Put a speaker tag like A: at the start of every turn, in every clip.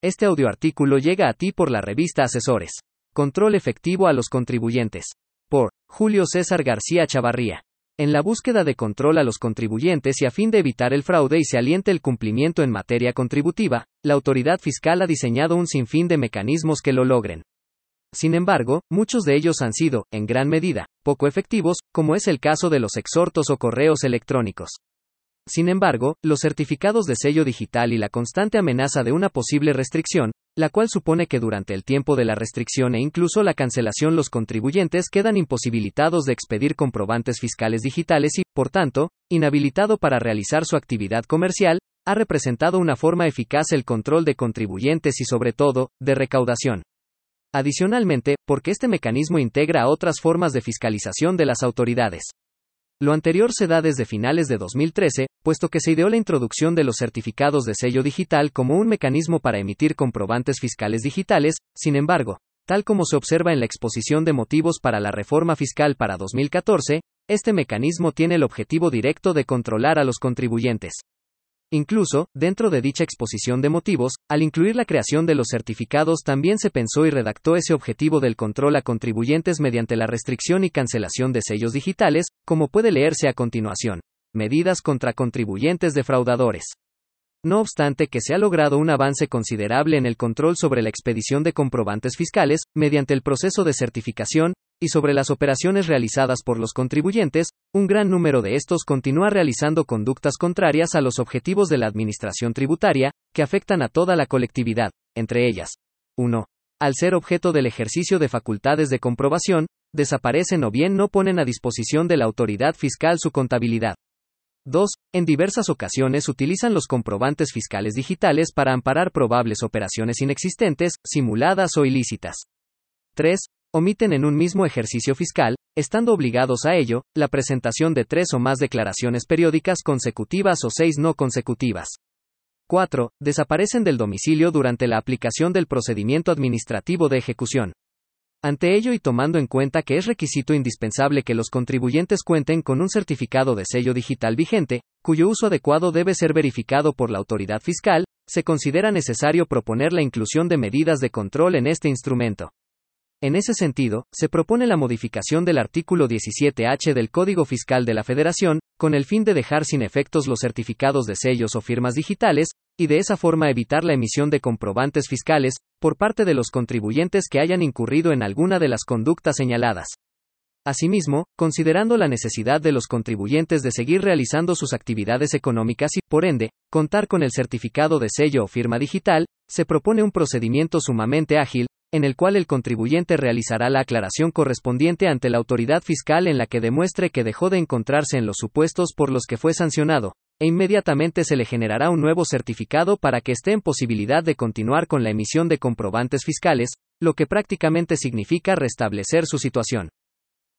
A: Este audioartículo llega a ti por la revista Asesores. Control efectivo a los contribuyentes. Por Julio César García Chavarría. En la búsqueda de control a los contribuyentes y a fin de evitar el fraude y se aliente el cumplimiento en materia contributiva, la autoridad fiscal ha diseñado un sinfín de mecanismos que lo logren. Sin embargo, muchos de ellos han sido, en gran medida, poco efectivos, como es el caso de los exhortos o correos electrónicos. Sin embargo, los certificados de sello digital y la constante amenaza de una posible restricción, la cual supone que durante el tiempo de la restricción e incluso la cancelación los contribuyentes quedan imposibilitados de expedir comprobantes fiscales digitales y, por tanto, inhabilitado para realizar su actividad comercial, ha representado una forma eficaz el control de contribuyentes y sobre todo, de recaudación. Adicionalmente, porque este mecanismo integra a otras formas de fiscalización de las autoridades. Lo anterior se da desde finales de 2013, puesto que se ideó la introducción de los certificados de sello digital como un mecanismo para emitir comprobantes fiscales digitales, sin embargo, tal como se observa en la exposición de motivos para la reforma fiscal para 2014, este mecanismo tiene el objetivo directo de controlar a los contribuyentes. Incluso, dentro de dicha exposición de motivos, al incluir la creación de los certificados también se pensó y redactó ese objetivo del control a contribuyentes mediante la restricción y cancelación de sellos digitales, como puede leerse a continuación. Medidas contra contribuyentes defraudadores. No obstante que se ha logrado un avance considerable en el control sobre la expedición de comprobantes fiscales, mediante el proceso de certificación, y sobre las operaciones realizadas por los contribuyentes, un gran número de estos continúa realizando conductas contrarias a los objetivos de la Administración tributaria, que afectan a toda la colectividad, entre ellas. 1. Al ser objeto del ejercicio de facultades de comprobación, desaparecen o bien no ponen a disposición de la autoridad fiscal su contabilidad. 2. En diversas ocasiones utilizan los comprobantes fiscales digitales para amparar probables operaciones inexistentes, simuladas o ilícitas. 3. Omiten en un mismo ejercicio fiscal, estando obligados a ello, la presentación de tres o más declaraciones periódicas consecutivas o seis no consecutivas. 4. Desaparecen del domicilio durante la aplicación del procedimiento administrativo de ejecución. Ante ello y tomando en cuenta que es requisito indispensable que los contribuyentes cuenten con un certificado de sello digital vigente, cuyo uso adecuado debe ser verificado por la autoridad fiscal, se considera necesario proponer la inclusión de medidas de control en este instrumento. En ese sentido, se propone la modificación del artículo 17H del Código Fiscal de la Federación, con el fin de dejar sin efectos los certificados de sellos o firmas digitales, y de esa forma evitar la emisión de comprobantes fiscales, por parte de los contribuyentes que hayan incurrido en alguna de las conductas señaladas. Asimismo, considerando la necesidad de los contribuyentes de seguir realizando sus actividades económicas y, por ende, contar con el certificado de sello o firma digital, se propone un procedimiento sumamente ágil, en el cual el contribuyente realizará la aclaración correspondiente ante la autoridad fiscal en la que demuestre que dejó de encontrarse en los supuestos por los que fue sancionado, e inmediatamente se le generará un nuevo certificado para que esté en posibilidad de continuar con la emisión de comprobantes fiscales, lo que prácticamente significa restablecer su situación.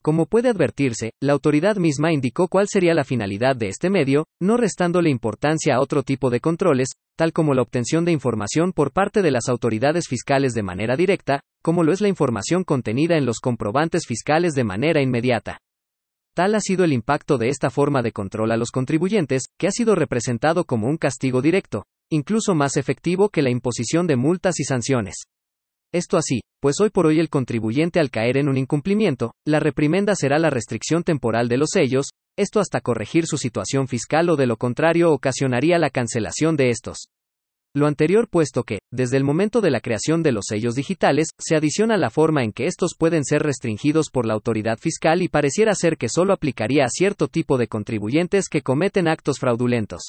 A: Como puede advertirse, la autoridad misma indicó cuál sería la finalidad de este medio, no restándole importancia a otro tipo de controles, tal como la obtención de información por parte de las autoridades fiscales de manera directa, como lo es la información contenida en los comprobantes fiscales de manera inmediata. Tal ha sido el impacto de esta forma de control a los contribuyentes, que ha sido representado como un castigo directo, incluso más efectivo que la imposición de multas y sanciones. Esto así, pues hoy por hoy el contribuyente al caer en un incumplimiento, la reprimenda será la restricción temporal de los sellos, esto hasta corregir su situación fiscal o de lo contrario ocasionaría la cancelación de estos. Lo anterior puesto que, desde el momento de la creación de los sellos digitales, se adiciona la forma en que estos pueden ser restringidos por la autoridad fiscal y pareciera ser que solo aplicaría a cierto tipo de contribuyentes que cometen actos fraudulentos.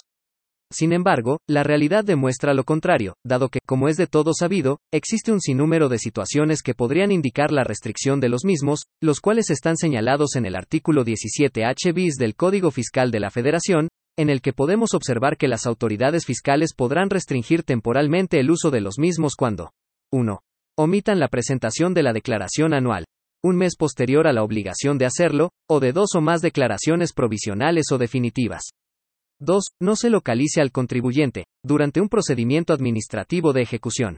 A: Sin embargo, la realidad demuestra lo contrario, dado que, como es de todo sabido, existe un sinnúmero de situaciones que podrían indicar la restricción de los mismos, los cuales están señalados en el artículo 17H bis del Código Fiscal de la Federación, en el que podemos observar que las autoridades fiscales podrán restringir temporalmente el uso de los mismos cuando 1. Omitan la presentación de la declaración anual, un mes posterior a la obligación de hacerlo, o de dos o más declaraciones provisionales o definitivas. 2. No se localice al contribuyente, durante un procedimiento administrativo de ejecución.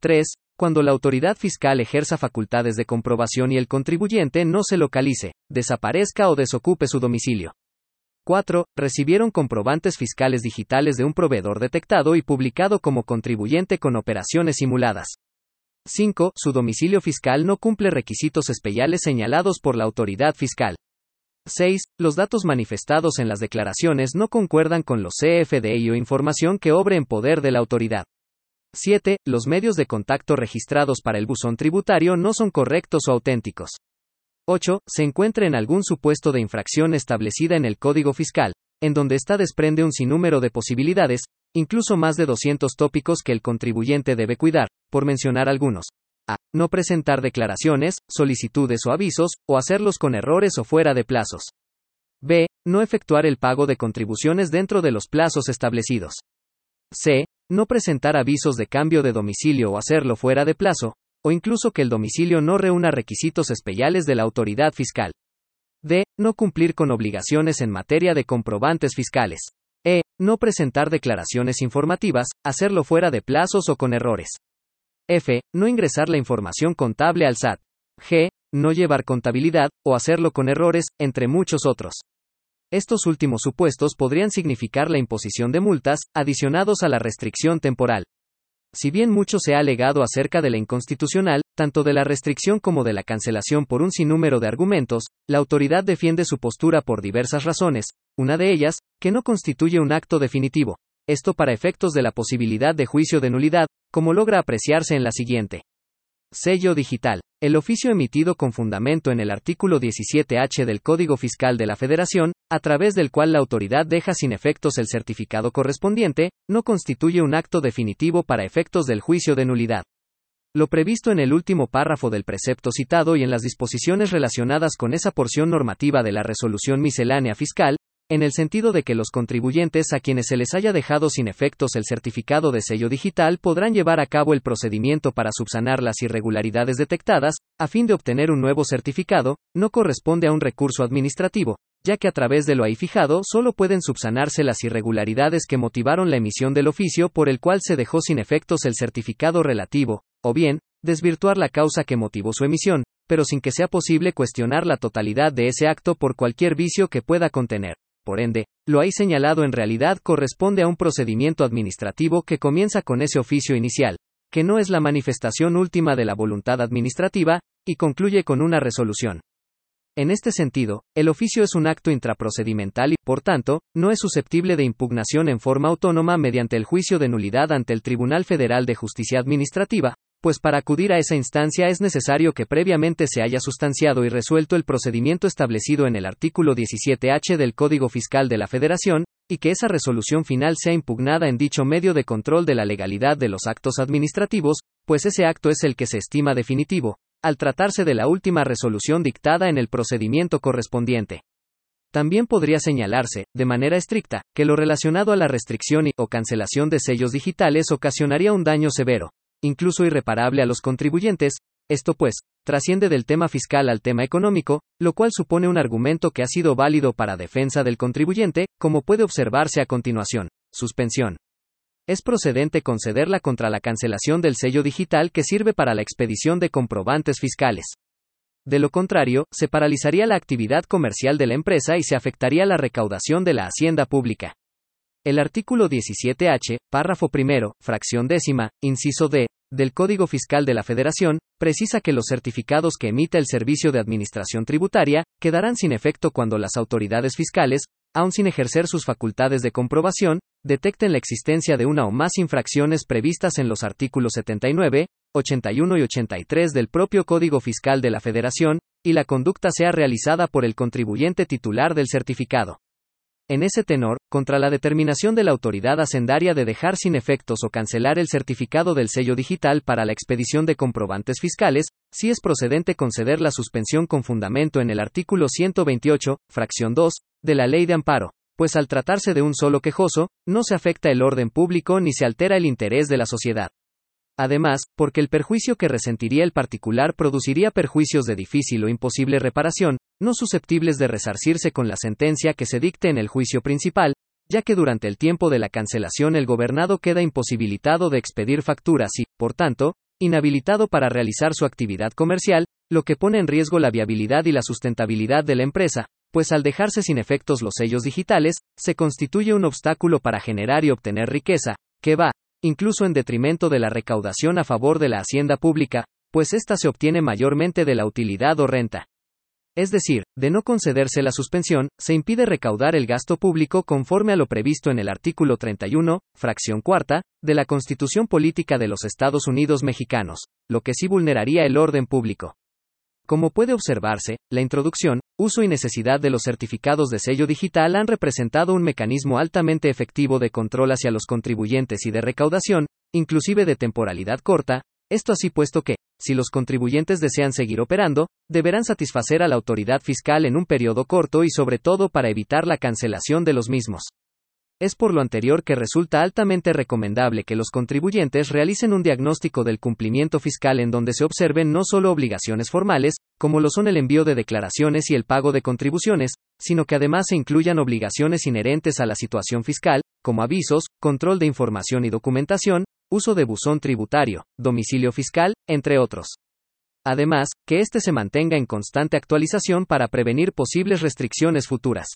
A: 3. Cuando la autoridad fiscal ejerza facultades de comprobación y el contribuyente no se localice, desaparezca o desocupe su domicilio. 4. Recibieron comprobantes fiscales digitales de un proveedor detectado y publicado como contribuyente con operaciones simuladas. 5. Su domicilio fiscal no cumple requisitos especiales señalados por la autoridad fiscal. 6. Los datos manifestados en las declaraciones no concuerdan con los CFDI o información que obre en poder de la autoridad. 7. Los medios de contacto registrados para el buzón tributario no son correctos o auténticos. 8. Se encuentra en algún supuesto de infracción establecida en el Código Fiscal, en donde está desprende un sinnúmero de posibilidades, incluso más de 200 tópicos que el contribuyente debe cuidar, por mencionar algunos. A. No presentar declaraciones, solicitudes o avisos, o hacerlos con errores o fuera de plazos. B. No efectuar el pago de contribuciones dentro de los plazos establecidos. C. No presentar avisos de cambio de domicilio o hacerlo fuera de plazo, o incluso que el domicilio no reúna requisitos especiales de la autoridad fiscal. D. No cumplir con obligaciones en materia de comprobantes fiscales. E. No presentar declaraciones informativas, hacerlo fuera de plazos o con errores. F. No ingresar la información contable al SAT. G. No llevar contabilidad, o hacerlo con errores, entre muchos otros. Estos últimos supuestos podrían significar la imposición de multas, adicionados a la restricción temporal. Si bien mucho se ha alegado acerca de la inconstitucional, tanto de la restricción como de la cancelación por un sinnúmero de argumentos, la autoridad defiende su postura por diversas razones, una de ellas, que no constituye un acto definitivo, esto para efectos de la posibilidad de juicio de nulidad, como logra apreciarse en la siguiente. Sello digital. El oficio emitido con fundamento en el artículo 17H del Código Fiscal de la Federación, a través del cual la autoridad deja sin efectos el certificado correspondiente, no constituye un acto definitivo para efectos del juicio de nulidad. Lo previsto en el último párrafo del precepto citado y en las disposiciones relacionadas con esa porción normativa de la resolución miscelánea fiscal, en el sentido de que los contribuyentes a quienes se les haya dejado sin efectos el certificado de sello digital podrán llevar a cabo el procedimiento para subsanar las irregularidades detectadas, a fin de obtener un nuevo certificado, no corresponde a un recurso administrativo, ya que a través de lo ahí fijado solo pueden subsanarse las irregularidades que motivaron la emisión del oficio por el cual se dejó sin efectos el certificado relativo, o bien, desvirtuar la causa que motivó su emisión, pero sin que sea posible cuestionar la totalidad de ese acto por cualquier vicio que pueda contener. Por ende, lo ahí señalado en realidad corresponde a un procedimiento administrativo que comienza con ese oficio inicial, que no es la manifestación última de la voluntad administrativa, y concluye con una resolución. En este sentido, el oficio es un acto intraprocedimental y, por tanto, no es susceptible de impugnación en forma autónoma mediante el juicio de nulidad ante el Tribunal Federal de Justicia Administrativa, pues para acudir a esa instancia es necesario que previamente se haya sustanciado y resuelto el procedimiento establecido en el artículo 17H del Código Fiscal de la Federación, y que esa resolución final sea impugnada en dicho medio de control de la legalidad de los actos administrativos, pues ese acto es el que se estima definitivo, al tratarse de la última resolución dictada en el procedimiento correspondiente. También podría señalarse, de manera estricta, que lo relacionado a la restricción y o cancelación de sellos digitales ocasionaría un daño severo, incluso irreparable a los contribuyentes, esto pues, trasciende del tema fiscal al tema económico, lo cual supone un argumento que ha sido válido para defensa del contribuyente, como puede observarse a continuación. Suspensión. Es procedente concederla contra la cancelación del sello digital que sirve para la expedición de comprobantes fiscales. De lo contrario, se paralizaría la actividad comercial de la empresa y se afectaría la recaudación de la hacienda pública. El artículo 17H, párrafo primero, fracción décima, inciso D, del Código Fiscal de la Federación, precisa que los certificados que emita el Servicio de Administración Tributaria quedarán sin efecto cuando las autoridades fiscales, aun sin ejercer sus facultades de comprobación, detecten la existencia de una o más infracciones previstas en los artículos 79, 81 y 83 del propio Código Fiscal de la Federación, y la conducta sea realizada por el contribuyente titular del certificado. En ese tenor, contra la determinación de la autoridad hacendaria de dejar sin efectos o cancelar el certificado del sello digital para la expedición de comprobantes fiscales, sí es procedente conceder la suspensión con fundamento en el artículo 128, fracción 2, de la Ley de Amparo, pues al tratarse de un solo quejoso, no se afecta el orden público ni se altera el interés de la sociedad. Además, porque el perjuicio que resentiría el particular produciría perjuicios de difícil o imposible reparación, no susceptibles de resarcirse con la sentencia que se dicte en el juicio principal, ya que durante el tiempo de la cancelación el gobernado queda imposibilitado de expedir facturas y, por tanto, inhabilitado para realizar su actividad comercial, lo que pone en riesgo la viabilidad y la sustentabilidad de la empresa, pues al dejarse sin efectos los sellos digitales, se constituye un obstáculo para generar y obtener riqueza, que va, incluso en detrimento de la recaudación a favor de la hacienda pública, pues ésta se obtiene mayormente de la utilidad o renta. Es decir, de no concederse la suspensión, se impide recaudar el gasto público conforme a lo previsto en el artículo 31, fracción cuarta, de la Constitución Política de los Estados Unidos Mexicanos, lo que sí vulneraría el orden público. Como puede observarse, la introducción, uso y necesidad de los certificados de sello digital han representado un mecanismo altamente efectivo de control hacia los contribuyentes y de recaudación, inclusive de temporalidad corta, esto así puesto que, si los contribuyentes desean seguir operando, deberán satisfacer a la autoridad fiscal en un periodo corto y sobre todo para evitar la cancelación de los mismos. Es por lo anterior que resulta altamente recomendable que los contribuyentes realicen un diagnóstico del cumplimiento fiscal en donde se observen no solo obligaciones formales, como lo son el envío de declaraciones y el pago de contribuciones, sino que además se incluyan obligaciones inherentes a la situación fiscal, como avisos, control de información y documentación, uso de buzón tributario, domicilio fiscal, entre otros. Además, que éste se mantenga en constante actualización para prevenir posibles restricciones futuras.